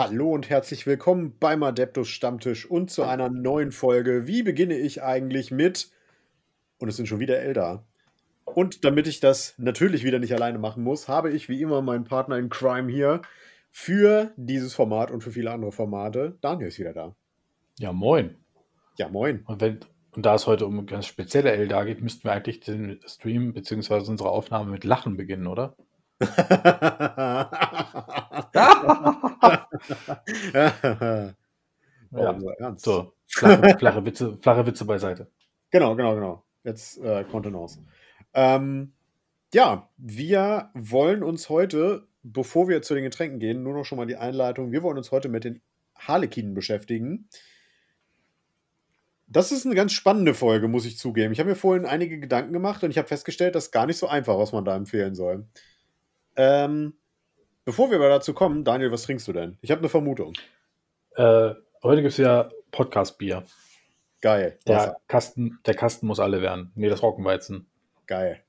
Hallo und herzlich willkommen beim Adeptus Stammtisch und zu einer neuen Folge. Wie beginne ich eigentlich mit? Und es sind schon wieder Eldar. Und damit ich das natürlich wieder nicht alleine machen muss, habe ich wie immer meinen Partner in Crime hier für dieses Format und für viele andere Formate. Daniel ist wieder da. Ja, moin. Ja, moin. Und, wenn, und da es heute um ganz spezielle Eldar geht, müssten wir eigentlich den Stream bzw. unsere Aufnahme mit Lachen beginnen, oder? Ja. So, flache, flache, Witze, flache Witze beiseite. Genau, genau, genau. Jetzt äh, Kontenance. Ähm, ja, wir wollen uns heute, bevor wir zu den Getränken gehen, nur noch schon mal die Einleitung. Wir wollen uns heute mit den Harlekinen beschäftigen. Das ist eine ganz spannende Folge, muss ich zugeben. Ich habe mir vorhin einige Gedanken gemacht und ich habe festgestellt, das ist gar nicht so einfach, was man da empfehlen soll. Ähm, bevor wir aber dazu kommen, Daniel, was trinkst du denn? Ich habe eine Vermutung. Äh, heute gibt es ja Podcast-Bier. Geil. Der Kasten, der Kasten muss alle werden. Nee, das Roggenweizen. Geil.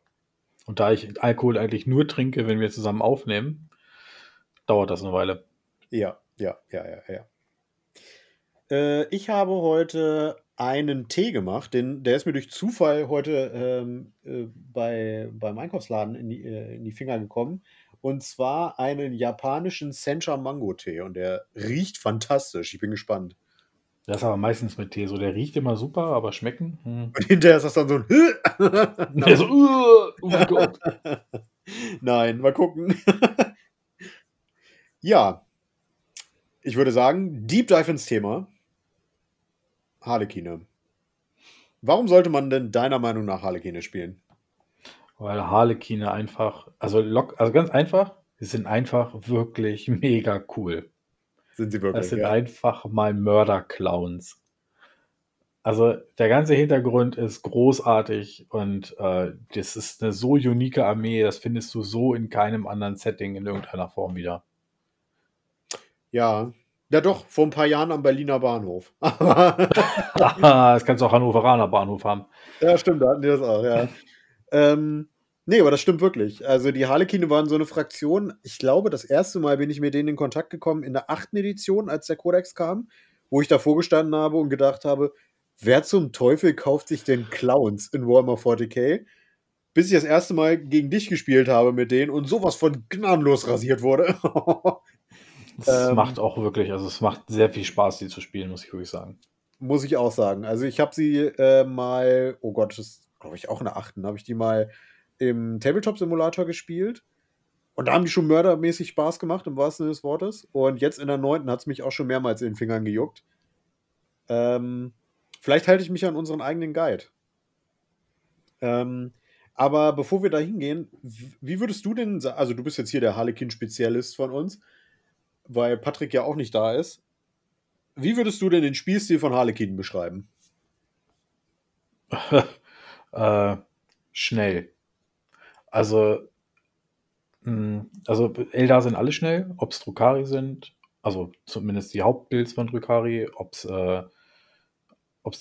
Und da ich Alkohol eigentlich nur trinke, wenn wir zusammen aufnehmen, dauert das eine Weile. Ja, ja, ja, ja, ja. Äh, ich habe heute einen Tee gemacht, den, der ist mir durch Zufall heute ähm, äh, bei, beim Einkaufsladen in die, äh, in die Finger gekommen. Und zwar einen japanischen Sencha Mango Tee. Und der riecht fantastisch. Ich bin gespannt. Das ist aber meistens mit Tee so. Der riecht immer super, aber schmecken. Hm. Und hinterher ist das dann so ein. ja, so, uh, oh mein Gott. Nein, mal gucken. ja. Ich würde sagen, Deep Dive ins Thema. Harlekine. Warum sollte man denn deiner Meinung nach Harlekine spielen? Weil Harlekine einfach, also, lock, also ganz einfach, sie sind einfach wirklich mega cool. Sind sie wirklich? Das sind ja. einfach mal Mörder-Clowns. Also der ganze Hintergrund ist großartig und äh, das ist eine so unique Armee, das findest du so in keinem anderen Setting in irgendeiner Form wieder. Ja, ja, doch, vor ein paar Jahren am Berliner Bahnhof. das kannst du auch Hannoveraner Bahnhof haben. Ja, stimmt, da hatten die das auch, ja. ähm, nee, aber das stimmt wirklich. Also die Harlekine waren so eine Fraktion. Ich glaube, das erste Mal bin ich mit denen in Kontakt gekommen in der achten Edition, als der Codex kam, wo ich davor gestanden habe und gedacht habe, wer zum Teufel kauft sich denn Clowns in Warhammer 40k? Bis ich das erste Mal gegen dich gespielt habe mit denen und sowas von gnadenlos rasiert wurde. Es ähm, macht auch wirklich, also es macht sehr viel Spaß, die zu spielen, muss ich wirklich sagen. Muss ich auch sagen. Also ich habe sie äh, mal, oh Gott, das ist, glaube ich, auch in der achten, habe ich die mal im Tabletop-Simulator gespielt. Und da haben die schon mördermäßig Spaß gemacht, im wahrsten Sinne des Wortes. Und jetzt in der neunten hat es mich auch schon mehrmals in den Fingern gejuckt. Ähm, vielleicht halte ich mich an unseren eigenen Guide. Ähm, aber bevor wir da hingehen, wie würdest du denn, also du bist jetzt hier der Harlequin-Spezialist von uns, weil Patrick ja auch nicht da ist. Wie würdest du denn den Spielstil von Harlequin beschreiben? äh, schnell. Also, mh, hm, also Eldar sind alle schnell, ob es Drukari sind, also zumindest die Hauptbuilds von Drukari, ob es äh,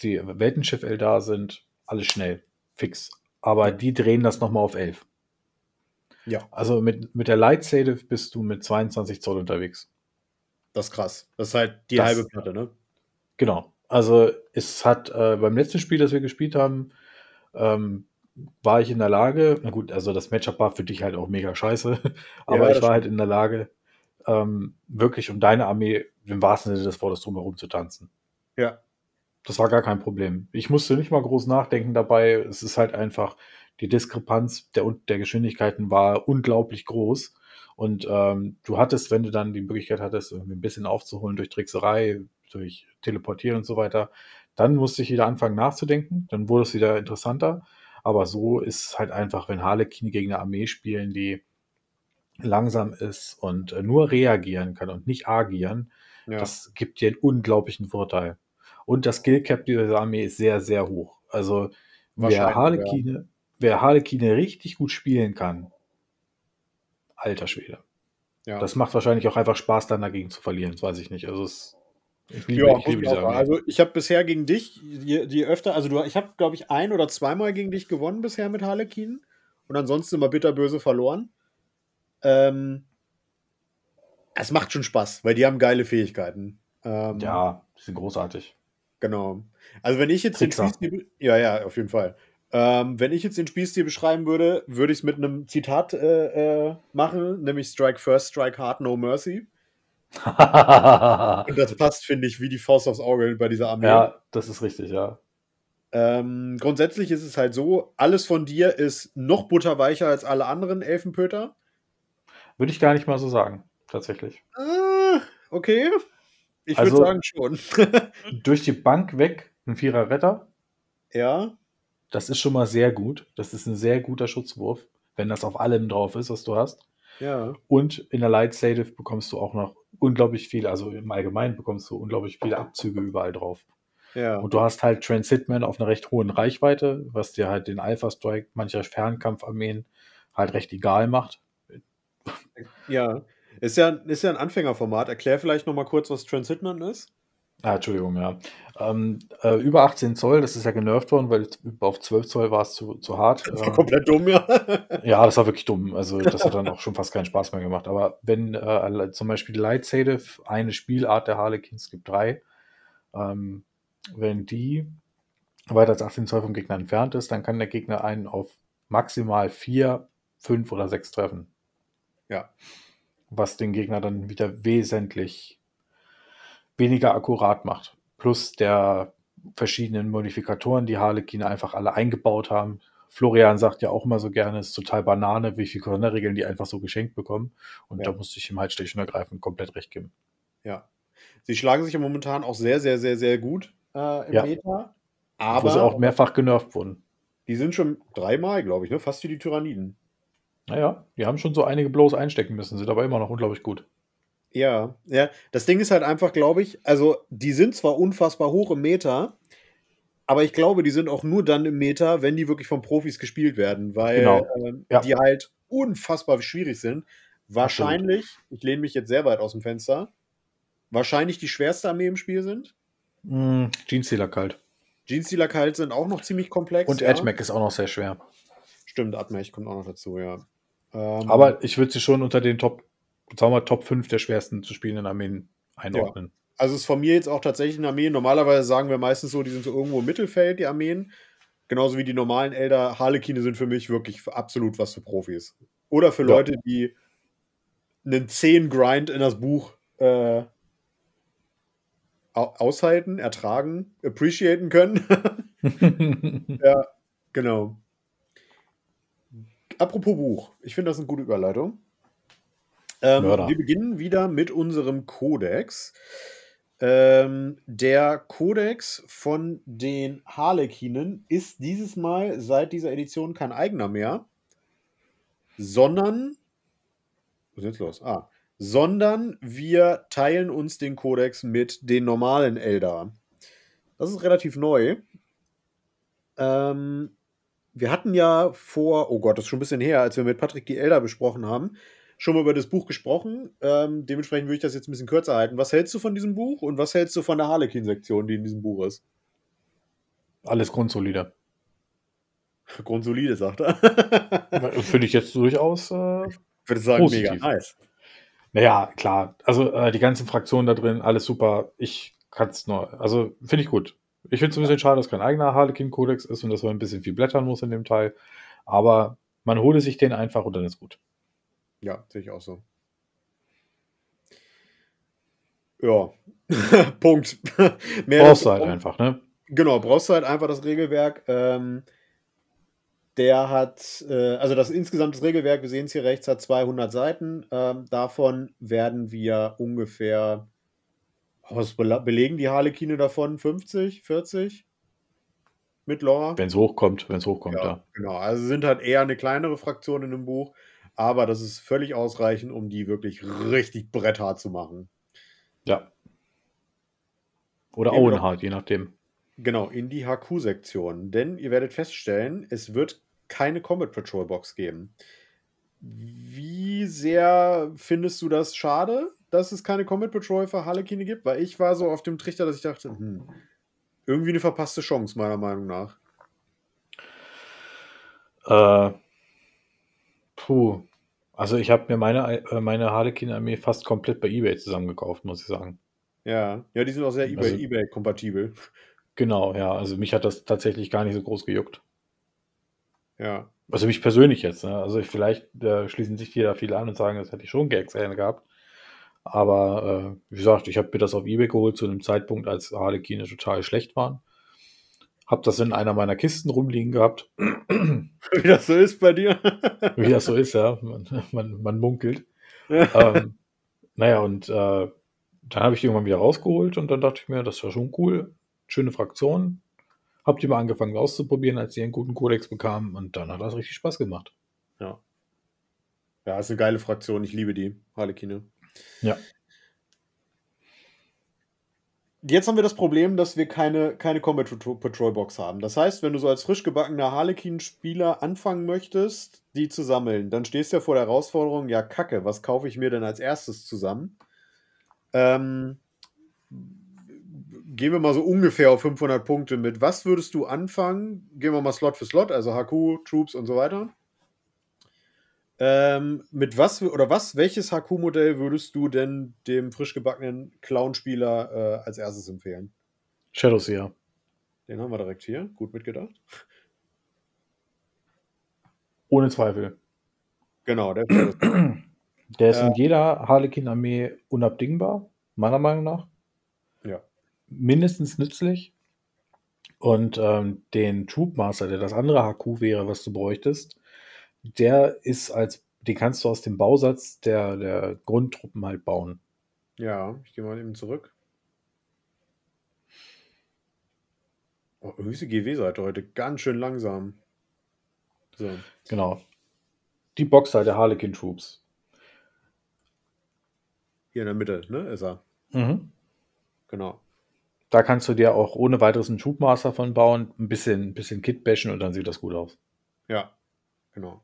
die Weltenschiff Eldar sind, alle schnell, fix. Aber die drehen das nochmal auf 11. Ja. Also mit, mit der Light Save bist du mit 22 Zoll unterwegs. Das ist krass. Das ist halt die das, halbe Platte, ne? Genau. Also es hat äh, beim letzten Spiel, das wir gespielt haben, ähm, war ich in der Lage, na gut, also das Matchup war für dich halt auch mega scheiße, aber ja, ich war halt in der Lage, ähm, wirklich um deine Armee im wahrsten Sinne des Wortes drumherum zu tanzen. Ja. Das war gar kein Problem. Ich musste nicht mal groß nachdenken dabei. Es ist halt einfach, die Diskrepanz der, der Geschwindigkeiten war unglaublich groß. Und ähm, du hattest, wenn du dann die Möglichkeit hattest, irgendwie ein bisschen aufzuholen durch Trickserei, durch Teleportieren und so weiter, dann musste ich wieder anfangen nachzudenken. Dann wurde es wieder interessanter. Aber so ist halt einfach, wenn Harlequin gegen eine Armee spielen, die langsam ist und äh, nur reagieren kann und nicht agieren, ja. das gibt dir einen unglaublichen Vorteil. Und das Skill Cap dieser Armee ist sehr, sehr hoch. Also wer Harlequine, ja. wer Harlequine richtig gut spielen kann, alter Schwede. Ja. Das macht wahrscheinlich auch einfach Spaß, dann dagegen zu verlieren. Das weiß ich nicht. Also es, ich liebe, ja, ich liebe diese Also ich habe bisher gegen dich, die, die öfter, also du, ich habe, glaube ich, ein oder zweimal gegen dich gewonnen bisher mit Harlequin und ansonsten immer bitterböse verloren. Ähm, es macht schon Spaß, weil die haben geile Fähigkeiten. Ähm, ja, die sind großartig. Genau. Also wenn ich jetzt den Spielstil, ja, ja, auf jeden Fall. Ähm, wenn ich jetzt den Spielstil beschreiben würde, würde ich es mit einem Zitat äh, äh, machen, nämlich Strike First, Strike Hard, No Mercy. Und das passt, finde ich, wie die Faust aufs Auge bei dieser Armee. Ja, das ist richtig, ja. Ähm, grundsätzlich ist es halt so, alles von dir ist noch butterweicher als alle anderen Elfenpöter. Würde ich gar nicht mal so sagen, tatsächlich. Ah, okay. Ich also, würde sagen schon. durch die Bank weg ein Vierer Retter. Ja. Das ist schon mal sehr gut. Das ist ein sehr guter Schutzwurf, wenn das auf allem drauf ist, was du hast. Ja. Und in der Light Save bekommst du auch noch unglaublich viel, also im Allgemeinen bekommst du unglaublich viele Abzüge überall drauf. Ja. Und du hast halt Transitman auf einer recht hohen Reichweite, was dir halt den Alpha Strike mancher Fernkampfarmeen halt recht egal macht. Ja. Ist ja, ist ja ein Anfängerformat. Erklär vielleicht nochmal kurz, was Transhitman ist. Ah, Entschuldigung, ja. Ähm, äh, über 18 Zoll, das ist ja genervt worden, weil auf 12 Zoll war es zu, zu hart. Das war ähm, komplett dumm, ja. ja, das war wirklich dumm. Also, das hat dann auch schon fast keinen Spaß mehr gemacht. Aber wenn äh, zum Beispiel Light Save, eine Spielart der Harlequins, es gibt drei, ähm, wenn die weiter als 18 Zoll vom Gegner entfernt ist, dann kann der Gegner einen auf maximal 4, 5 oder 6 treffen. Ja was den Gegner dann wieder wesentlich weniger akkurat macht. Plus der verschiedenen Modifikatoren, die Harlequin einfach alle eingebaut haben. Florian sagt ja auch immer so gerne, es ist total Banane, wie viele Sonderregeln die einfach so geschenkt bekommen. Und ja. da musste ich ihm halt schlicht und ergreifend komplett recht geben. Ja. Sie schlagen sich ja momentan auch sehr, sehr, sehr, sehr gut äh, im ja. Meta. Aber Wo sie auch mehrfach genervt wurden. Die sind schon dreimal, glaube ich, ne? fast wie die Tyranniden. Naja, die haben schon so einige Blows einstecken müssen, sind aber immer noch unglaublich gut. Ja, ja. Das Ding ist halt einfach, glaube ich, also die sind zwar unfassbar hoch im Meter, aber ich glaube, die sind auch nur dann im Meter, wenn die wirklich von Profis gespielt werden, weil genau. äh, ja. die halt unfassbar schwierig sind. Wahrscheinlich, ich lehne mich jetzt sehr weit aus dem Fenster, wahrscheinlich die schwerste Armee im Spiel sind. Mm, Jeanstealer kalt. Jeanstealer kalt sind auch noch ziemlich komplex. Und ja. Edgemec ist auch noch sehr schwer. Stimmt, Admech kommt auch noch dazu, ja. Ähm, Aber ich würde sie schon unter den Top, sagen wir Top 5 der schwersten zu spielenden Armeen einordnen. Ja. Also ist von mir jetzt auch tatsächlich eine Armee. Normalerweise sagen wir meistens so, die sind so irgendwo im Mittelfeld, die Armeen. Genauso wie die normalen Elder. Harlekine sind für mich wirklich absolut was für Profis. Oder für ja. Leute, die einen 10 Grind in das Buch äh, aushalten, ertragen, appreciaten können. ja, genau. Apropos Buch. Ich finde das eine gute Überleitung. Ähm, wir beginnen wieder mit unserem Kodex. Ähm, der Kodex von den Harlekinen ist dieses Mal seit dieser Edition kein eigener mehr, sondern. Was ist jetzt los? Ah. Sondern wir teilen uns den Kodex mit den normalen Eldar. Das ist relativ neu. Ähm, wir hatten ja vor, oh Gott, das ist schon ein bisschen her, als wir mit Patrick die Elder besprochen haben, schon mal über das Buch gesprochen. Ähm, dementsprechend würde ich das jetzt ein bisschen kürzer halten. Was hältst du von diesem Buch und was hältst du von der Harlequin-Sektion, die in diesem Buch ist? Alles grundsolide. Grundsolide, sagt er. Finde ich jetzt durchaus. Äh, ich würde sagen, positiv. mega nice. Naja, klar. Also äh, die ganzen Fraktionen da drin, alles super. Ich kann es nur. Also finde ich gut. Ich finde es ein bisschen schade, dass kein eigener Harlequin-Kodex ist und dass man ein bisschen viel blättern muss in dem Teil. Aber man hole sich den einfach und dann ist gut. Ja, sehe ich auch so. Ja, Punkt. Mehr brauchst du halt einfach, ne? Genau, brauchst du halt einfach das Regelwerk. Ähm, der hat, äh, also das insgesamt das Regelwerk, wir sehen es hier rechts, hat 200 Seiten. Ähm, davon werden wir ungefähr was belegen die Harlekine davon? 50, 40? Mit Lore? Wenn es hochkommt, wenn es hochkommt, ja, ja. Genau, also sind halt eher eine kleinere Fraktion in dem Buch, aber das ist völlig ausreichend, um die wirklich richtig bretthart zu machen. Ja. Oder Auenhart, je nachdem. Genau, in die HQ-Sektion. Denn ihr werdet feststellen, es wird keine Combat Patrol Box geben. Wie sehr findest du das schade? dass es keine Comet Patrol für Harlequine gibt, weil ich war so auf dem Trichter, dass ich dachte, hm, irgendwie eine verpasste Chance, meiner Meinung nach. Äh, puh. Also ich habe mir meine, äh, meine Harlequin-Armee fast komplett bei eBay zusammengekauft, muss ich sagen. Ja, ja, die sind auch sehr eBay, Also, eBay-kompatibel. genau, ja. Also mich hat das tatsächlich gar nicht so groß gejuckt. Ja. Also mich persönlich jetzt. Ne? Also ich, vielleicht äh, schließen sich die da viele an und sagen, das hätte ich schon gerne gehabt. Aber äh, wie gesagt, ich habe mir das auf eBay geholt zu einem Zeitpunkt, als Harlequine total schlecht waren. Hab das in einer meiner Kisten rumliegen gehabt. Wie das so ist bei dir. Wie das so ist, ja. Man, man, man munkelt. ähm, naja, und äh, dann habe ich die irgendwann wieder rausgeholt und dann dachte ich mir, das war schon cool. Schöne Fraktion. Hab die mal angefangen auszuprobieren, als die einen guten Kodex bekamen und dann hat das richtig Spaß gemacht. Ja. Ja, ist eine geile Fraktion. Ich liebe die, Harlequine. Ja. Jetzt haben wir das Problem, dass wir keine, keine Combat Patrol Box haben. Das heißt, wenn du so als frisch gebackener Harlequin-Spieler anfangen möchtest, die zu sammeln, dann stehst du ja vor der Herausforderung, ja kacke, was kaufe ich mir denn als erstes zusammen? Ähm, gehen wir mal so ungefähr auf 500 Punkte mit. Was würdest du anfangen? Gehen wir mal Slot für Slot, also HQ, Troops und so weiter. Ähm, mit was oder was, welches HQ-Modell würdest du denn dem frisch gebackenen Clown-Spieler äh, als erstes empfehlen? Shadowseer. Den haben wir direkt hier. Gut mitgedacht. Ohne Zweifel. Genau, der, der ist äh, in jeder Harlequin-Armee unabdingbar, meiner Meinung nach. Ja. Mindestens nützlich. Und ähm, den Troopmaster, der das andere HQ wäre, was du bräuchtest, der ist als, den kannst du aus dem Bausatz der, der Grundtruppen halt bauen. Ja, ich gehe mal eben zurück. Oh, die GW-Seite heute ganz schön langsam. So. Genau. Die Boxer der Harlequin Troops. Hier in der Mitte, ne? Ist er. Mhm. Genau. Da kannst du dir auch ohne weiteres einen Troopmaster von bauen, ein bisschen, ein bisschen Kit bashen und dann sieht das gut aus. Ja, genau.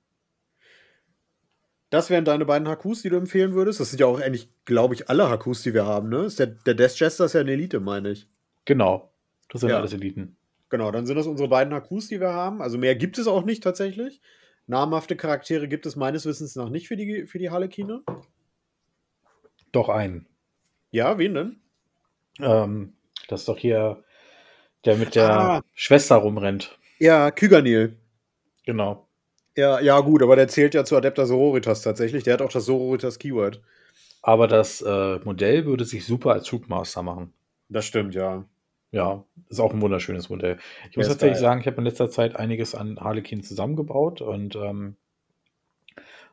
Das wären deine beiden HQs, die du empfehlen würdest. Das sind ja auch eigentlich, glaube ich, alle HQs, die wir haben, ne? Ist der, der Death Jester ist ja eine Elite, meine ich. Genau. Das sind Ja. alles Eliten. Genau, dann sind das unsere beiden HQs, die wir haben. Also mehr gibt es auch nicht tatsächlich. Namhafte Charaktere gibt es meines Wissens nach nicht für die, für die Harlequine. Doch einen. Ja, wen denn? Ähm, das ist doch hier der mit der Ah. Schwester rumrennt. Ja, Kyganil. Genau. Ja, ja, gut, aber der zählt ja zu Adepter Sororitas tatsächlich. Der hat auch das Sororitas-Keyword. Aber das äh, Modell würde sich super als Troopmaster machen. Das stimmt, ja. Ja, ist auch ein wunderschönes Modell. Ich muss tatsächlich sagen, ich habe in letzter Zeit einiges an Harlequin zusammengebaut und ähm,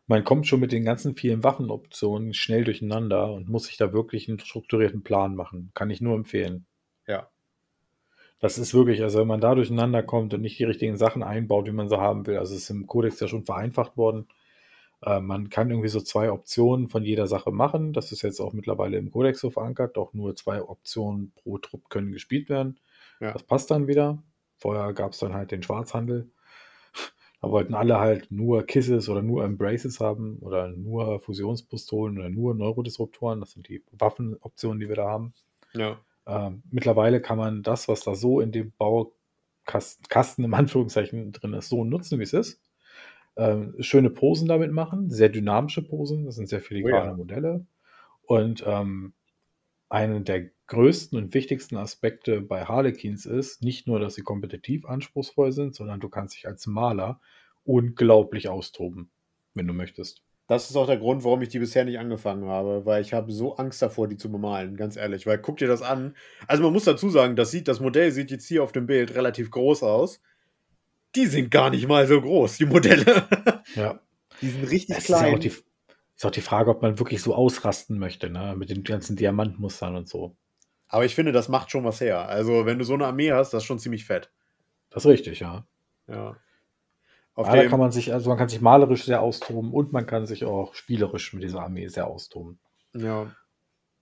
man kommt schon mit den ganzen vielen Waffenoptionen schnell durcheinander und muss sich da wirklich einen strukturierten Plan machen. Kann ich nur empfehlen. Das ist wirklich, also wenn man da durcheinander kommt und nicht die richtigen Sachen einbaut, wie man sie haben will, also es ist im Kodex ja schon vereinfacht worden. Äh, man kann irgendwie so zwei Optionen von jeder Sache machen. Das ist jetzt auch mittlerweile im Kodex so verankert. Auch nur zwei Optionen pro Trupp können gespielt werden. Ja. Das passt dann wieder. Vorher gab es dann halt den Schwarzhandel. Da wollten alle halt nur Kisses oder nur Embraces haben oder nur Fusionspistolen oder nur Neurodisruptoren. Das sind die Waffenoptionen, die wir da haben. Ja. Ähm, mittlerweile kann man das, was da so in dem Baukasten Kasten im Anführungszeichen drin ist, so nutzen, wie es ist. Ähm, schöne Posen damit machen, sehr dynamische Posen, das sind sehr filigrane Oh ja. Modelle. Und ähm, einer der größten und wichtigsten Aspekte bei Harlequins ist nicht nur, dass sie kompetitiv anspruchsvoll sind, sondern du kannst dich als Maler unglaublich austoben, wenn du möchtest. Das ist auch der Grund, warum ich die bisher nicht angefangen habe, weil ich habe so Angst davor, die zu bemalen, ganz ehrlich. Weil guck dir das an. Also man muss dazu sagen, das, sieht, das Modell sieht jetzt hier auf dem Bild relativ groß aus. Die sind gar nicht mal so groß, die Modelle. Ja. Die sind richtig ist, ja klein. auch die, ist auch die Frage, ob man wirklich so ausrasten möchte, ne? mit den ganzen Diamantmustern und so. Aber ich finde, das macht schon was her. Also, wenn du so eine Armee hast, das ist schon ziemlich fett. Das ist richtig, ja. Ja. Auf Aber da kann man sich, also man kann sich malerisch sehr austoben und man kann sich auch spielerisch mit dieser Armee sehr austoben. ja,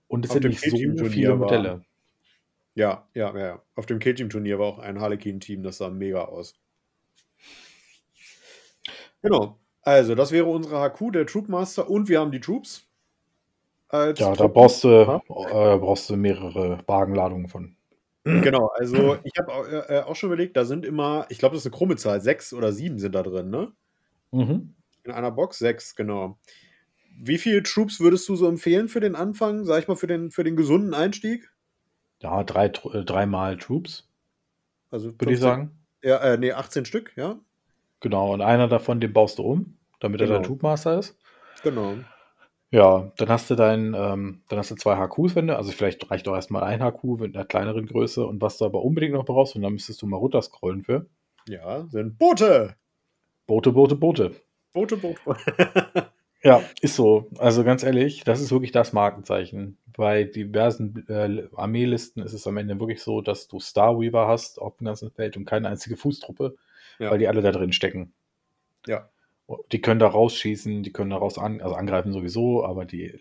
Und es Auf sind nicht so viele war- Modelle. ja, ja, ja, ja. Auf dem K-Team-Turnier war auch ein Harlequin-Team, das sah mega aus. Genau. Also, das wäre unsere HQ, der Troopmaster, und wir haben die Troops. Ja, da Truppen. brauchst du, Ja. äh, brauchst du mehrere Wagenladungen von. Genau, also ich habe auch, äh, auch schon überlegt, da sind immer, ich glaube, das ist eine krumme Zahl, sechs oder sieben sind da drin, ne? Mhm. In einer Box sechs, genau. wie viele Troops würdest du so empfehlen für den Anfang, sag ich mal, für den, für den gesunden Einstieg? Ja, drei, äh, dreimal Troops. Also würde 15, ich sagen. Ja, äh, nee, 18 Stück, ja. Genau, und einer davon, den baust du um, damit genau. er dein Troopmaster ist. Genau. Ja, dann hast du dein, ähm, dann hast du zwei HQs, wenn du, also vielleicht reicht auch erstmal ein HQ mit einer kleineren Größe und was du aber unbedingt noch brauchst, und dann müsstest du mal runterscrollen für. Ja, sind Boote. Boote, Boote, Boote. Boote, Boote. ja, ist so. Also ganz ehrlich, das ist wirklich das Markenzeichen. Bei diversen äh, Armeelisten ist es am Ende wirklich so, dass du Starweaver hast auf dem ganzen Feld und keine einzige Fußtruppe, ja. weil die alle da drin stecken. Ja. Die können da rausschießen, die können da raus an, also angreifen sowieso, aber die,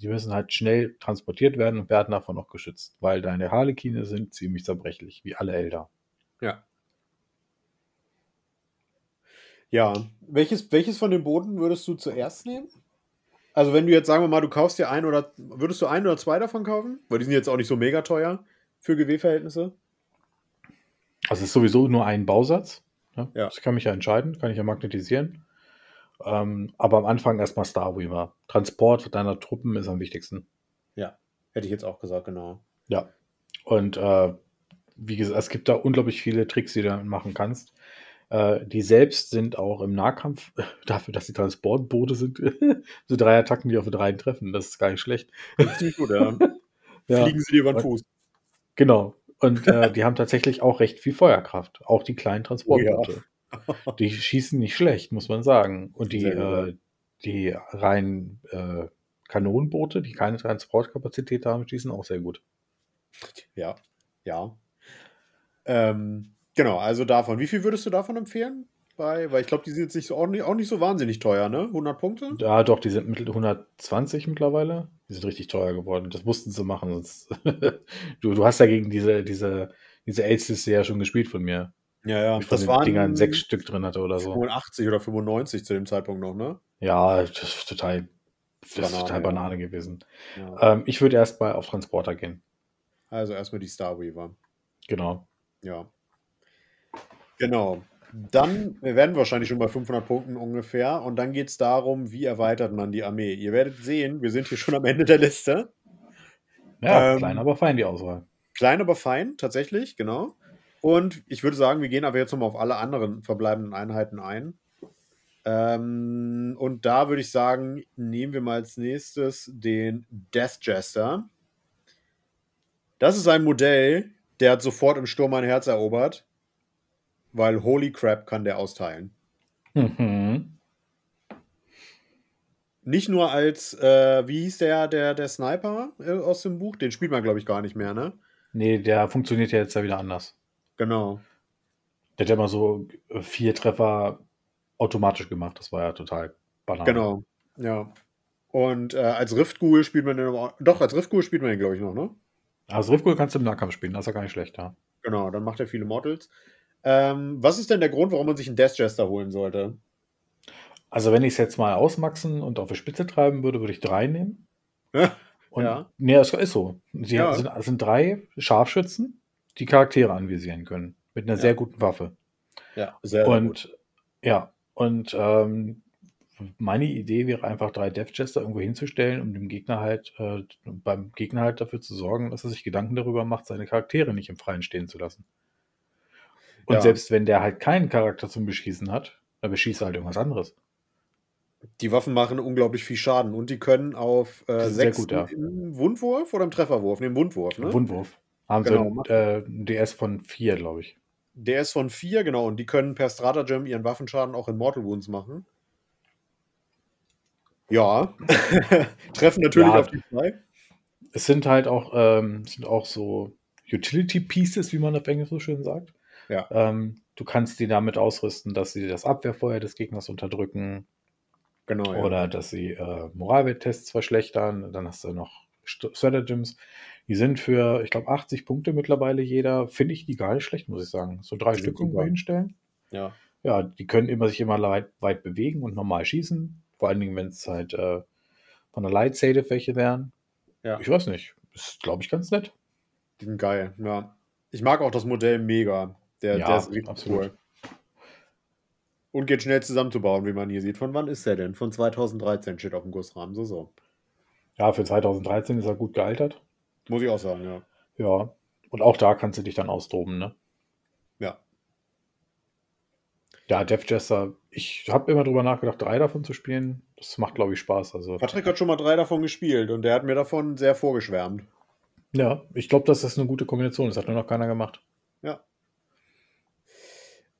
die müssen halt schnell transportiert werden und werden davon auch geschützt, weil deine Harlekine sind ziemlich zerbrechlich, wie alle Elder. Ja. Ja. Welches, welches von den Booten würdest du zuerst nehmen? Also, wenn du jetzt, sagen wir mal, du kaufst dir ein oder würdest du ein oder zwei davon kaufen? Weil die sind jetzt auch nicht so mega teuer für GW-Verhältnisse. Also, es ist sowieso nur ein Bausatz. Ne? Ja. Das kann mich ja entscheiden, kann ich ja magnetisieren. Ähm, aber am Anfang erstmal Starweaver. Transport deiner Truppen ist am wichtigsten. Ja, hätte ich jetzt auch gesagt, genau. Ja. Und äh, wie gesagt, es gibt da unglaublich viele Tricks, die du machen kannst. Äh, die selbst sind auch im Nahkampf, dafür, dass sie Transportboote sind, so drei Attacken, die auf drei treffen. Das ist gar nicht schlecht. Ist gut, ja. ja. Fliegen sie dir über den Fuß. Genau. Und äh, die haben tatsächlich auch recht viel Feuerkraft. Auch die kleinen Transportboote. Oh, ja. Die schießen nicht schlecht, muss man sagen. Und die, äh, die reinen äh, Kanonenboote, die keine Transportkapazität haben, schießen auch sehr gut. Ja, ja. Ähm, genau, also davon. Wie viel würdest du davon empfehlen? Bei, weil ich glaube, die sind jetzt nicht so, auch, nicht, auch nicht so wahnsinnig teuer, ne? 100 Punkte? Ja, doch, die sind mit 120 mittlerweile. Die sind richtig teuer geworden. Das mussten sie machen. Sonst du, du hast ja gegen diese, diese, diese Aids-Liste ja schon gespielt von mir. Ja, ja, das waren Dingern sechs Stück drin hatte oder so. 85 oder 95 zu dem Zeitpunkt noch, ne? Ja, das ist total, das Banane, ist total Banane ja. gewesen. Ja. Ähm, ich würde erstmal auf Transporter gehen. Also erstmal die Starweaver. Genau. Ja. Genau. Dann wir werden wahrscheinlich schon bei 500 Punkten ungefähr. Und dann geht es darum, wie erweitert man die Armee. Ihr werdet sehen, wir sind hier schon am Ende der Liste. Ja, ähm, klein, aber fein die Auswahl. Klein, aber fein, tatsächlich, genau. Und ich würde sagen, wir gehen aber jetzt nochmal auf alle anderen verbleibenden Einheiten ein. Ähm, und da würde ich sagen, nehmen wir mal als nächstes den Death Jester. Das ist ein Modell, der hat sofort im Sturm mein Herz erobert, weil Holy Crap kann der austeilen. Mhm. Nicht nur als, äh, wie hieß der, der, der Sniper äh, aus dem Buch? Den spielt man, glaube ich, gar nicht mehr, ne? Nee, der funktioniert ja jetzt ja wieder anders. Genau. Der hat ja immer so äh, vier Treffer automatisch gemacht. Das war ja total banal. Genau, ja. Und äh, als Riftghoul spielt man den Doch, als Riftghoul spielt man den, glaube ich, noch, ne? Als Riftghoul kannst du im Nahkampf spielen, das ist ja gar nicht schlecht, ja. Genau, dann macht er viele Models. Ähm, was ist denn der Grund, warum man sich einen Death Jester holen sollte? Also, wenn ich es jetzt mal ausmaxen und auf die Spitze treiben würde, würde ich drei nehmen. und, ja. Nee, das ist so. Sie ja. sind, sind drei Scharfschützen die Charaktere anvisieren können. Mit einer ja. sehr guten Waffe. Ja, sehr, und, gut. Ja, und ähm, meine Idee wäre einfach, drei Death Jester irgendwo hinzustellen, um dem Gegner halt, äh, beim Gegner halt dafür zu sorgen, dass er sich Gedanken darüber macht, seine Charaktere nicht im Freien stehen zu lassen. Und ja. selbst wenn der halt keinen Charakter zum Beschießen hat, dann beschießt er halt irgendwas anderes. Die Waffen machen unglaublich viel Schaden und die können auf äh, sechs gut, ja. im Wundwurf oder im Trefferwurf? Ne, im Wundwurf, ne? Wundwurf. Haben genau. sie äh, ein DS von 4, glaube ich. DS von 4, genau. Und die können per Stratagem ihren Waffenschaden auch in Mortal Wounds machen. Ja. Treffen natürlich ja, auf die zwei. Es sind halt auch, ähm, sind auch so Utility Pieces, wie man auf Englisch so schön sagt. Ja. Ähm, du kannst die damit ausrüsten, dass sie das Abwehrfeuer des Gegners unterdrücken. Genau. Oder ja. dass sie äh, Moralwerttests verschlechtern. Dann hast du noch Stratagems. Die sind für, ich glaube, 80 Punkte mittlerweile jeder. Finde ich die gar nicht schlecht, muss ich sagen. So drei Stück irgendwo hinstellen. Ja. Ja, die können immer sich immer weit, weit bewegen und normal schießen. Vor allen Dingen, wenn es halt äh, von der Lightsade welche wären. Ja. Ich weiß nicht. Ist, glaube ich, ganz nett. Die sind geil, ja. Ich mag auch das Modell mega. Der, ja, der ist richtig absolut. cool. Und geht schnell zusammenzubauen, wie man hier sieht. Von wann ist der denn? Von 2013 steht auf dem Gussrahmen. So, so. Ja, für 2013 ist er gut gealtert. Muss ich auch sagen, ja. Ja. Und auch da kannst du dich dann austoben, ne? Ja. Ja, Def Jester, ich habe immer drüber nachgedacht, drei davon zu spielen. Das macht, glaube ich, Spaß. Also, Patrick hat schon mal drei davon gespielt und der hat mir davon sehr vorgeschwärmt. ja, ich glaube, das eine gute Kombination ist. Hat nur noch keiner gemacht. Ja.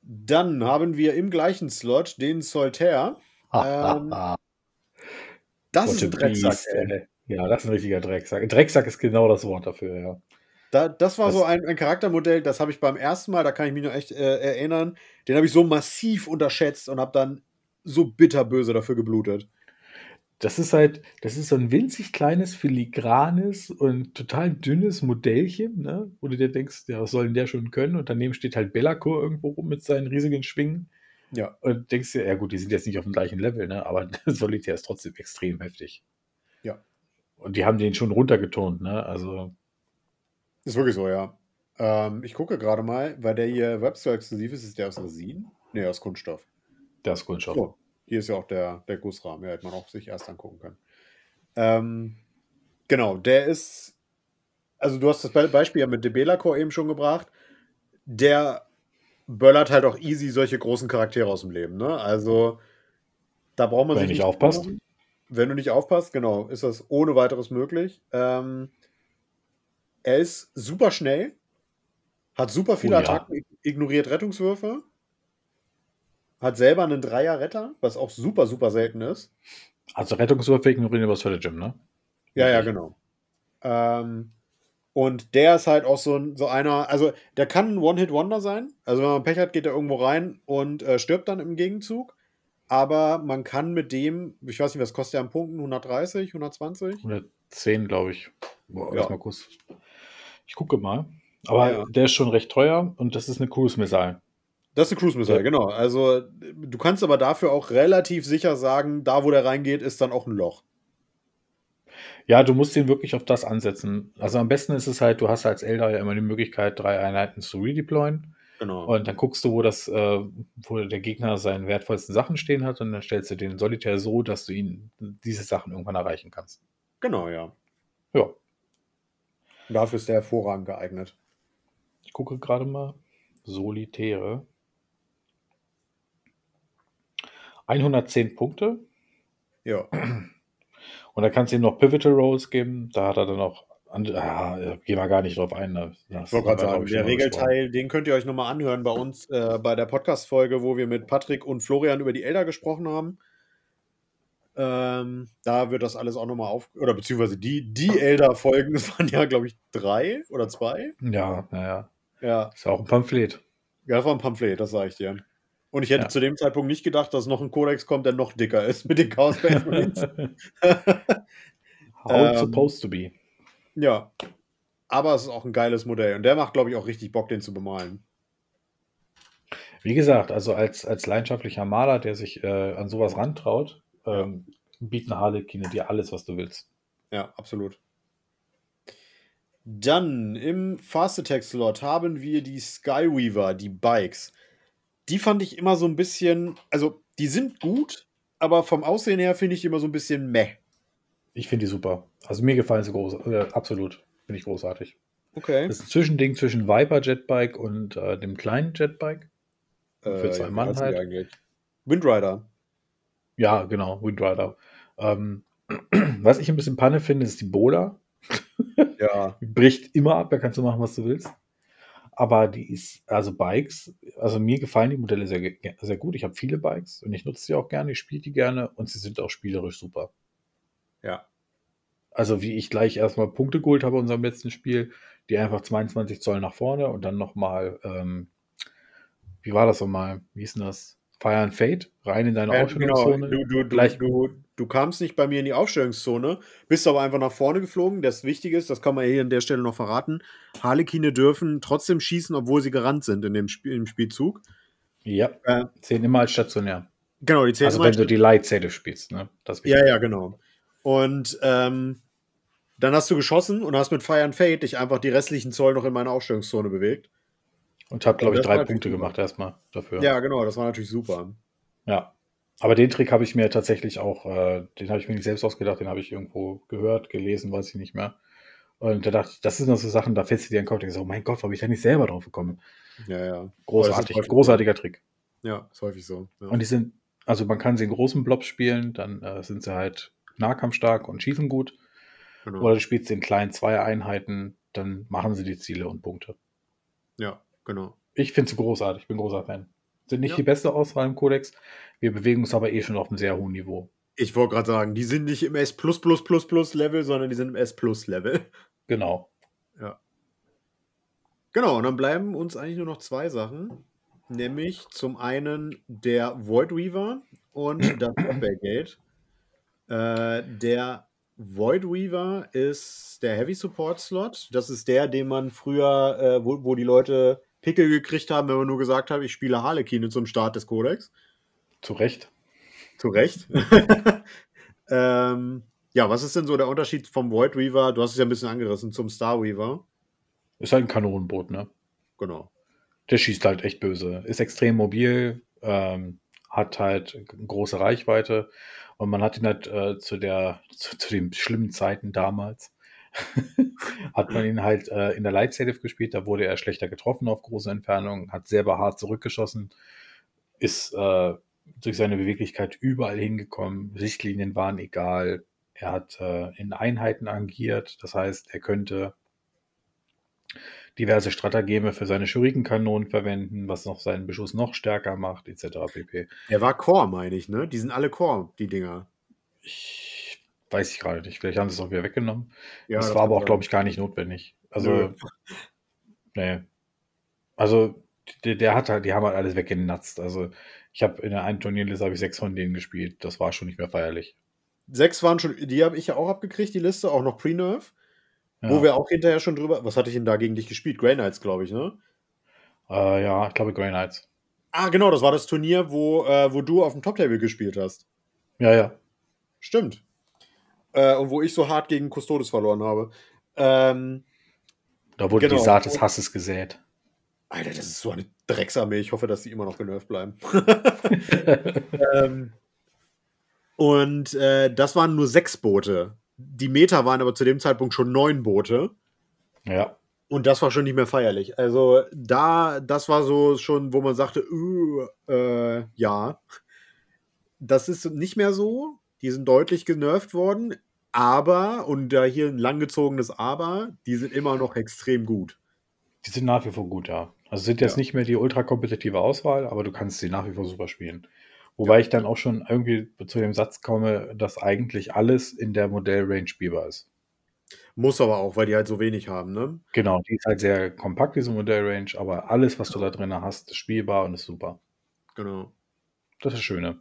Dann haben wir im gleichen Slot den Solitaire. Ähm, Das ist ein Drecksack, ey. Ja, das ist ein richtiger Drecksack. Drecksack ist genau das Wort dafür, ja. Da, das war Das- so ein, ein Charaktermodell, das habe ich beim ersten Mal, da kann ich mich noch echt äh, erinnern, den habe ich so massiv unterschätzt und habe dann so bitterböse dafür geblutet. Das ist halt, das ist so ein winzig kleines, filigranes und total dünnes Modellchen, ne? wo du dir denkst, ja, was soll denn der schon können? Und daneben steht halt Bellacore irgendwo rum mit seinen riesigen Schwingen. Ja. Und denkst dir, ja gut, die sind jetzt nicht auf dem gleichen Level, ne? aber Solitär ist trotzdem extrem heftig. Ja. Und die haben den schon runtergetont, ne? Also, Ist wirklich so, ja. Ähm, ich gucke gerade mal, weil der hier Webstore exklusiv ist, ist der aus Resin? Nee, aus Kunststoff. der ist Kunststoff. So, hier ist ja auch der, der Gussrahmen, ja, hätte man auch sich erst angucken können. Ähm, genau, der ist, also du hast das Be Beispiel ja mit Debelacore eben schon gebracht, der böllert halt auch easy solche großen Charaktere aus dem Leben, ne? Also da braucht man Wenn sich nicht aufpasst. Wenn du nicht aufpasst, genau, ist das ohne weiteres möglich. Ähm, er ist super schnell, hat super viele Oh ja. Attacken, ig- ignoriert Rettungswürfe, hat selber einen Dreier-Retter, was auch super, super selten ist. Also Rettungswürfe ignorieren über das Gym, ne? Ja, ja, genau. Ähm, und der ist halt auch so, ein, so einer, also der kann ein One-Hit-Wonder sein. Also wenn man Pech hat, geht er irgendwo rein und äh, stirbt dann im Gegenzug. Aber man kann mit dem, ich weiß nicht, was kostet der an Punkten? 130, 120? 110, glaube ich. Boah, Ja. mal kurz. Ich gucke mal. Aber Ja. der ist schon recht teuer und das ist eine Cruise Missile. Das ist eine Cruise Missile, Ja. genau. Also du kannst aber dafür auch relativ sicher sagen, da wo der reingeht, ist dann auch ein Loch. Ja, du musst den wirklich auf das ansetzen. Also am besten ist es halt, du hast als Elder ja immer die Möglichkeit, drei Einheiten zu redeployen. Genau. Und dann guckst du, wo das, äh, wo der Gegner seine wertvollsten Sachen stehen hat und dann stellst du den Solitär so, dass du ihn diese Sachen irgendwann erreichen kannst. genau, ja. Ja, Und dafür ist der hervorragend geeignet. ich gucke gerade mal. Solitäre. 110 Punkte. Ja. Und da kannst du ihm noch Pivotal Rolls geben. Da hat er dann auch. Andere- Ah, gehen wir gar nicht drauf ein. ne? Ich wollte gerade sagen, der. Regelteil, den könnt ihr euch nochmal anhören bei uns äh, bei der Podcast-Folge, wo wir mit Patrick und Florian über die Elder gesprochen haben. Ähm, da wird das alles auch nochmal auf, oder beziehungsweise die, die Elder-Folgen, das waren ja, glaube ich, drei oder zwei. Ja, naja. Ja, Ist ja auch ein Pamphlet. ja, das war ein Pamphlet, das sage ich dir. Und ich hätte Ja. zu dem Zeitpunkt nicht gedacht, dass noch ein Kodex kommt, der noch dicker ist mit den Chaos Marines. How Ähm, it's supposed to be. Ja. Aber es ist auch ein geiles Modell und der macht, glaube ich, auch richtig Bock, den zu bemalen. Wie gesagt, also als, als leidenschaftlicher Maler, der sich äh, an sowas rantraut, ähm, bieten Harlekine dir alles, was du willst. Ja, absolut. Dann im Fast Attack Slot haben wir die Skyweaver, die Bikes. Die fand ich immer so ein bisschen, also die sind gut, aber vom Aussehen her finde ich immer so ein bisschen meh. Ich finde die super. Also mir gefallen sie groß, äh, absolut. Finde ich großartig. Okay. Das ist ein Zwischending zwischen Viper Jetbike und äh, dem kleinen Jetbike. für zwei wie Mann halt. eigentlich? Windrider. Ja, genau, Windrider. Ähm, was ich ein bisschen Panne finde, ist die Bola. Ja. Die bricht immer ab, da kannst du machen, was du willst. Aber die ist, also Bikes, also mir gefallen die Modelle sehr, sehr gut. Ich habe viele Bikes und ich nutze sie auch gerne, ich spiele die gerne und sie sind auch spielerisch super. Ja. Also wie ich gleich erstmal Punkte geholt habe in unserem letzten Spiel, die einfach 22 Zoll nach vorne und dann nochmal, ähm, wie war das nochmal? Wie hieß denn das? Fire and Fate, rein in deine Ja, genau. Aufstellungszone. Du, du, du, Gleich- du, du kamst nicht bei mir in die Aufstellungszone, bist aber einfach nach vorne geflogen. Das Wichtige ist, das kann man hier an der Stelle noch verraten: Harlekine dürfen trotzdem schießen, obwohl sie gerannt sind in dem Spiel, im Spielzug. Ja, Äh, zählen immer als stationär. Genau, die zählen Also wenn du die Light spielst, ne? Ja, ja, genau. Und ähm, dann hast du geschossen und hast mit Fire and Fate dich einfach die restlichen Zoll noch in meine Aufstellungszone bewegt. Und habe, glaube ich, drei Punkte gemacht erstmal dafür. Ja, genau, das war natürlich super. Ja. Aber den Trick habe ich mir tatsächlich auch, äh, den habe ich mir nicht selbst ausgedacht, den habe ich irgendwo gehört, gelesen, weiß ich nicht mehr. Und da dachte ich, das sind so Sachen, da fällst du dir in den Kopf und denkst, oh mein Gott, warum ich da nicht selber drauf gekommen? Ja, ja. Großartig, großartiger Trick. Ja, ist häufig so. Ja. Und die sind, also man kann sie in großen Blobs spielen, dann äh, sind sie halt nahkampfstark und schießen gut. Genau. Oder du spielst in kleinen Zweier-Einheiten, dann machen sie die Ziele und Punkte. Ja, genau. Ich finde sie großartig, ich bin großer Fan. Sind nicht ja. die beste Auswahl im Kodex. Wir bewegen uns aber eh schon auf einem sehr hohen Niveau. Ich wollte gerade sagen, die sind nicht im S Level, sondern die sind im S Level. Genau. Ja. Genau, und dann bleiben uns eigentlich nur noch zwei Sachen. Nämlich zum einen der Void Weaver und das Gate. Äh, der Void Weaver ist der Heavy Support Slot. Das ist der, den man früher, äh, wo, wo die Leute Pickel gekriegt haben, wenn man nur gesagt hat, ich spiele Harlequine zum Start des Codex. Zu Recht. Zu Recht. ähm, ja, was ist denn so der Unterschied vom Void Weaver? Du hast es ja ein bisschen angerissen zum Star Weaver. Ist halt ein Kanonenboot, ne? Genau. Der schießt halt echt böse. Ist extrem mobil, ähm, hat halt große Reichweite und man hat ihn halt äh, zu der, zu, zu, den schlimmen Zeiten damals, hat man ihn halt äh, in der Light Safe gespielt, da wurde er schlechter getroffen auf große Entfernungen, hat selber hart zurückgeschossen, ist äh, durch seine Beweglichkeit überall hingekommen, Sichtlinien waren egal, er hat äh, in Einheiten agiert, das heißt, er könnte diverse Stratageme für seine Schurikenkanonen verwenden, was noch seinen Beschuss noch stärker macht, etc. pp. Er war Core, meine ich, ne? Die sind alle Core, die Dinger. Ich weiß ich gerade nicht. Vielleicht haben sie es auch wieder weggenommen. Ja, das, das war aber auch, glaube ich, gar nicht notwendig. Also, Nö. nee. Also, der, der, hat halt, die haben halt alles weggenatzt. Also, ich habe in der einen Turnierliste habe ich sechs von denen gespielt. Das war schon nicht mehr feierlich. Sechs waren schon, die habe ich ja auch abgekriegt, die Liste, auch noch Pre-Nerve. Ja. Wo wir auch hinterher schon drüber. Was hatte ich denn da gegen dich gespielt? Grey Knights, glaube ich, ne? Äh, ja, ich glaube Grey Knights. Ah, genau, das war das Turnier, wo, äh, wo du auf dem Top-Table gespielt hast. Ja, ja. Stimmt. Äh, und wo ich so hart gegen Custodes verloren habe. Ähm, da wurde genau. die Saat des Hasses gesät. Alter, das ist so eine Drecksarmee. Ich hoffe, dass die immer noch genervt bleiben. ähm, und äh, das waren nur sechs Boote die Meta waren aber zu dem Zeitpunkt schon neun Boote. Ja. Und das war schon nicht mehr feierlich. Also da, das war so schon, wo man sagte, äh, ja, das ist nicht mehr so. Die sind deutlich genervt worden. Aber, und da hier ein langgezogenes Aber, die sind immer noch extrem gut. Die sind nach wie vor gut, ja. Also sind jetzt ja. nicht mehr die ultra kompetitive Auswahl, aber du kannst sie nach wie vor super spielen. Wobei ja. ich dann auch schon irgendwie zu dem Satz komme, dass eigentlich alles in der Modellrange spielbar ist. Muss aber auch, weil die halt so wenig haben, ne? Genau, die ist halt sehr kompakt, diese Modellrange, aber alles, was du da drin hast, ist spielbar und ist super. Genau. Das ist das Schöne.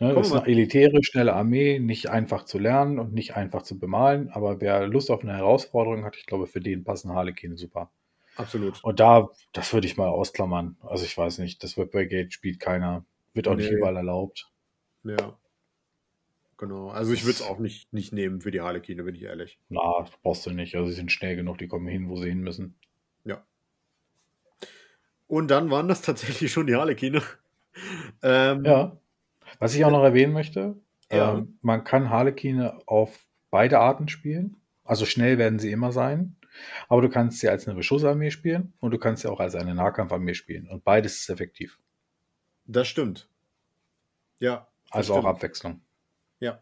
Ne, das ist eine elitäre, schnelle Armee, nicht einfach zu lernen und nicht einfach zu bemalen, aber wer Lust auf eine Herausforderung hat, ich glaube, für den passen Harlequin super. Absolut. Und da, das würde ich mal ausklammern. Also ich weiß nicht, das bei Gate spielt keiner. Wird auch nee. nicht überall erlaubt. Ja. Genau. Also ich würde es auch nicht, nicht nehmen für die Harlekine, bin ich ehrlich. Na, brauchst du nicht. Also sie sind schnell genug, die kommen hin, wo sie hin müssen. Ja. Und dann waren das tatsächlich schon die Harlekine. ähm, ja. Was ich auch noch erwähnen möchte, ja. ähm, man kann Harlekine auf beide Arten spielen. Also schnell werden sie immer sein. Aber du kannst sie als eine Beschussarmee spielen und du kannst sie auch als eine Nahkampfarmee spielen. Und beides ist effektiv. Das stimmt. Ja. Also stimmt. auch Abwechslung. Ja.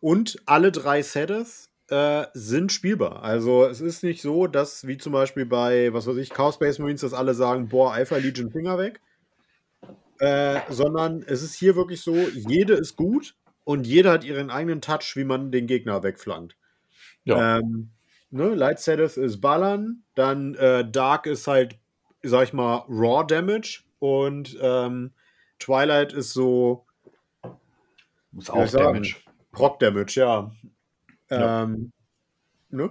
Und alle drei Setters äh, sind spielbar. Also es ist nicht so, dass wie zum Beispiel bei, was weiß ich, Chaos Space Marines, dass alle sagen, boah, Alpha Legion Finger weg. Äh, sondern es ist hier wirklich so, jede ist gut und jeder hat ihren eigenen Touch, wie man den Gegner wegflankt. Ja. Ähm, ne, Light Setters ist Ballern, dann äh, Dark ist halt, sag ich mal, Raw Damage und ähm, Twilight ist so. Ist auch Damage. Proc Damage, ja. ja. Ähm, ne?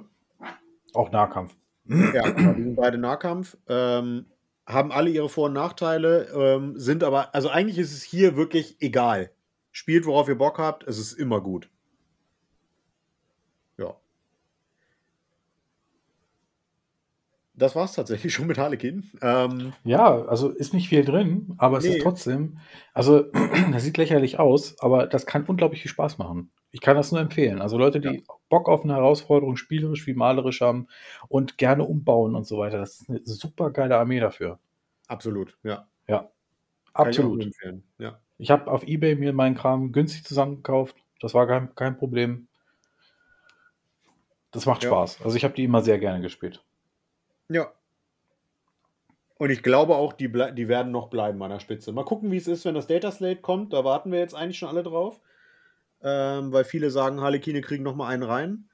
Auch Nahkampf. Ja, genau, die sind beide Nahkampf. Ähm, haben alle ihre Vor- und Nachteile, ähm, sind aber, also eigentlich ist es hier wirklich egal. Spielt, worauf ihr Bock habt, es ist immer gut. Das war es tatsächlich schon mit Harlequin. Ähm, Ja, also ist nicht viel drin, aber es ist Nee. trotzdem, also das sieht lächerlich aus, aber das kann unglaublich viel Spaß machen. Ich kann das nur empfehlen. Also Leute, die Bock auf eine Herausforderung spielerisch wie malerisch haben und gerne umbauen und so weiter, das ist eine super geile Armee dafür. absolut, ja. Ja, ich absolut. empfehlen. Ja. Ich habe auf Ebay mir meinen Kram günstig zusammengekauft. Das war kein, kein Problem. Das macht Ja. Spaß. Also ich habe die immer sehr gerne gespielt. Ja. Und ich glaube auch, die, die werden noch bleiben an der Spitze. Mal gucken, wie es ist, wenn das Data Slate kommt. Da warten wir jetzt eigentlich schon alle drauf. Ähm, weil viele sagen, Harlekine kriegen noch mal einen rein.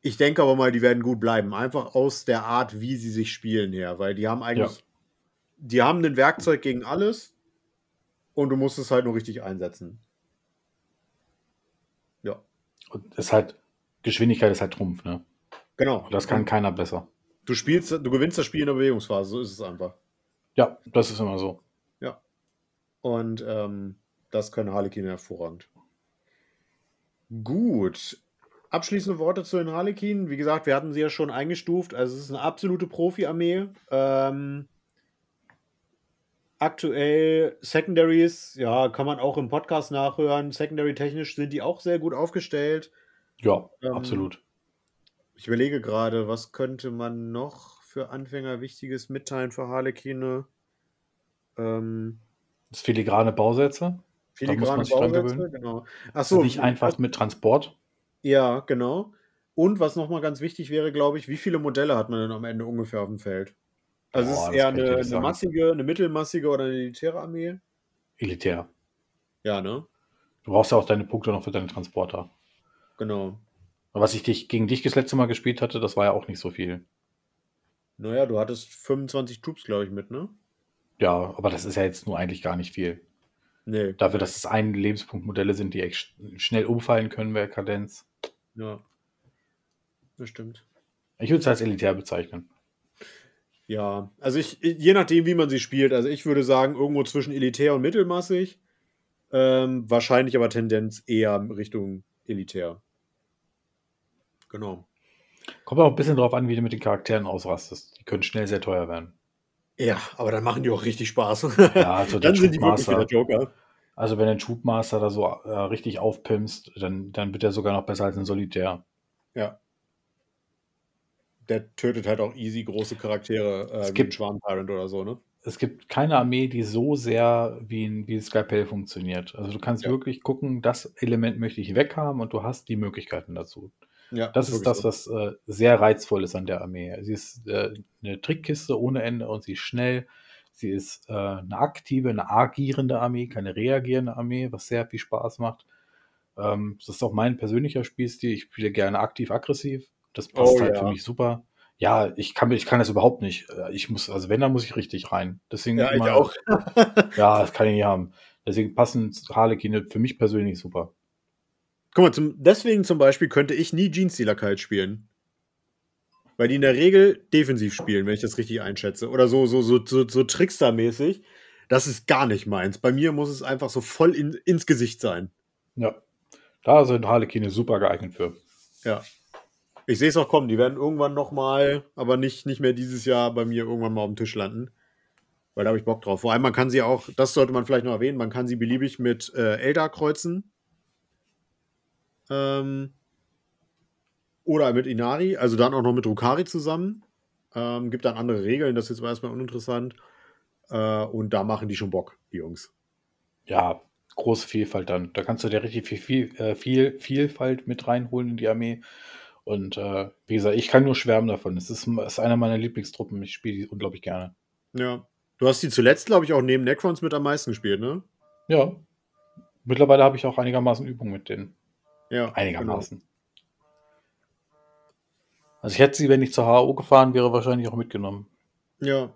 Ich denke aber mal, die werden gut bleiben. Einfach aus der Art, wie sie sich spielen her. Weil die haben eigentlich, die haben ein Werkzeug gegen alles. Und du musst es halt nur richtig einsetzen. Ja, Und ist halt, Geschwindigkeit ist halt Trumpf, ne? genau. Und das kann keiner besser. Du spielst, du gewinnst das Spiel in der Bewegungsphase, so ist es einfach. Ja, das ist immer so. Und ähm, das können Harlequine hervorragend. Gut. Abschließende Worte zu den Harlequinen. Wie gesagt, wir hatten sie ja schon eingestuft. Also es ist eine absolute Profi-Armee. Ähm, aktuell Secondaries, ja, kann man auch im Podcast nachhören. Secondary-technisch sind die auch sehr gut aufgestellt. Ja, Ähm, absolut. Ich überlege gerade, was könnte man noch für Anfänger Wichtiges mitteilen für Harlequine? Ähm, Das filigrane Bausätze. filigrane man sich dran Bausätze, genau. Achso, ist nicht einfach mit Transport. Ja, genau. Und was nochmal ganz wichtig wäre, glaube ich, wie viele Modelle hat man denn am Ende ungefähr auf dem Feld? Also Boah, ist es eher eine, eine massige, eine mittelmassige oder eine elitäre Armee? Elitär. Ja, ne? Du brauchst ja auch deine Punkte noch für deine Transporter. Genau. Was ich dich, gegen dich das letzte Mal gespielt hatte, das war ja auch nicht so viel. Naja, du hattest 25 Troops, glaube ich, mit, ne? Ja, aber das ist ja jetzt nur eigentlich gar nicht viel. Nee. Dafür, dass es ein Lebenspunktmodelle sind, die echt sch- schnell umfallen können bei Kadenz. Ja. Das stimmt. Ich würde es als elitär bezeichnen. Ja, also ich, je nachdem, wie man sie spielt, also ich würde sagen, irgendwo zwischen elitär und mittelmassig. Ähm, wahrscheinlich aber Tendenz eher Richtung elitär. Genau. Kommt auch ein bisschen drauf an, wie du mit den Charakteren ausrastest. Die können schnell sehr teuer werden. Ja, aber dann machen die auch richtig Spaß. Ja, also der dann sind die wirklich wieder Joker. Also wenn du einen Troopmaster da so äh, richtig aufpimpst, dann, dann wird er sogar noch besser als ein Solitär. Ja. Der tötet halt auch easy große Charaktere, äh, Es ein gibt- Schwarm Tyrant oder so, ne? Es gibt keine Armee, die so sehr wie ein, wie ein Skalpell funktioniert. Also du kannst Ja. wirklich gucken, das Element möchte ich weghaben und du hast die Möglichkeiten dazu. Ja, Das ist das, was äh, sehr reizvoll ist an der Armee. Sie ist äh, eine Trickkiste ohne Ende und sie ist schnell. Sie ist äh, eine aktive, eine agierende Armee, keine reagierende Armee, was sehr viel Spaß macht. Ähm, das ist auch mein persönlicher Spielstil. Ich spiele gerne aktiv-aggressiv. Das passt Oh, halt ja. für mich super. Ja, ich kann, ich kann das überhaupt nicht. Äh, Ich muss, also wenn, dann muss ich richtig rein. Deswegen Ja, ich immer- auch. Ja, das kann ich nicht haben. Deswegen passen Harlequine für mich persönlich super. Guck mal, zum, deswegen zum Beispiel könnte ich nie Jeans-Stealer kalt spielen. Weil die in der Regel defensiv spielen, wenn ich das richtig einschätze. Oder so, so, so, so, so Trickster-mäßig. Das ist gar nicht meins. Bei mir muss es einfach so voll in, ins Gesicht sein. Ja. Da sind Harlequine super geeignet für. Ja. Ich sehe es auch kommen. Die werden irgendwann noch mal, aber nicht, nicht mehr dieses Jahr bei mir irgendwann mal auf dem Tisch landen. Weil da habe ich Bock drauf. Vor allem, man kann sie auch, das sollte man vielleicht noch erwähnen, man kann sie beliebig mit äh, Eldar kreuzen. Ähm, oder mit Inari, also dann auch noch mit Rukari zusammen. Ähm, gibt dann andere Regeln, das ist jetzt erstmal uninteressant. Äh, und da machen die schon Bock, die Jungs. Ja, große Vielfalt dann. Da kannst du dir richtig viel, viel, äh, viel Vielfalt mit reinholen in die Armee. Und äh, wie gesagt, ich kann nur schwärmen davon. Es ist, ist einer meiner Lieblingstruppen. Ich spiele die unglaublich gerne. Ja. Du hast die zuletzt, glaube ich, auch neben Necrons mit am meisten gespielt, ne? Ja. Mittlerweile habe ich auch einigermaßen Übung mit denen. Ja. Einigermaßen. Also ich hätte sie, wenn ich zur HAO gefahren wäre, wahrscheinlich auch mitgenommen. Genau. Ja.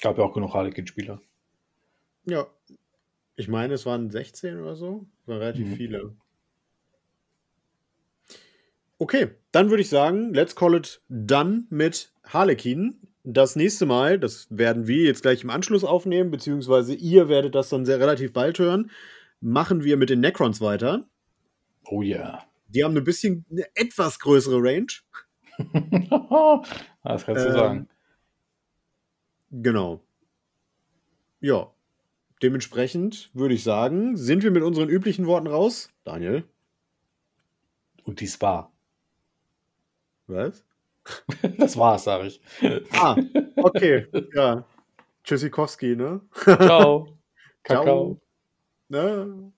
Gab ja auch genug Harlequin-Spieler. Ja. Ich meine, es waren 16 oder so. Es waren relativ Mhm. viele. Okay, dann würde ich sagen, let's call it done mit Harlequin. Das nächste Mal, das werden wir jetzt gleich im Anschluss aufnehmen, beziehungsweise ihr werdet das dann sehr relativ bald hören, machen wir mit den Necrons weiter. Oh ja. Die haben ein bisschen eine etwas größere Range. das kannst du Ähm, sagen. Genau. Ja. Dementsprechend würde ich sagen, sind wir mit unseren üblichen Worten raus. Daniel, Und dies war. was? Das war's, sag ich. Ah, okay. ja. Tschüssikowski, ne? Ciao. Ciao. Kakao. Ne?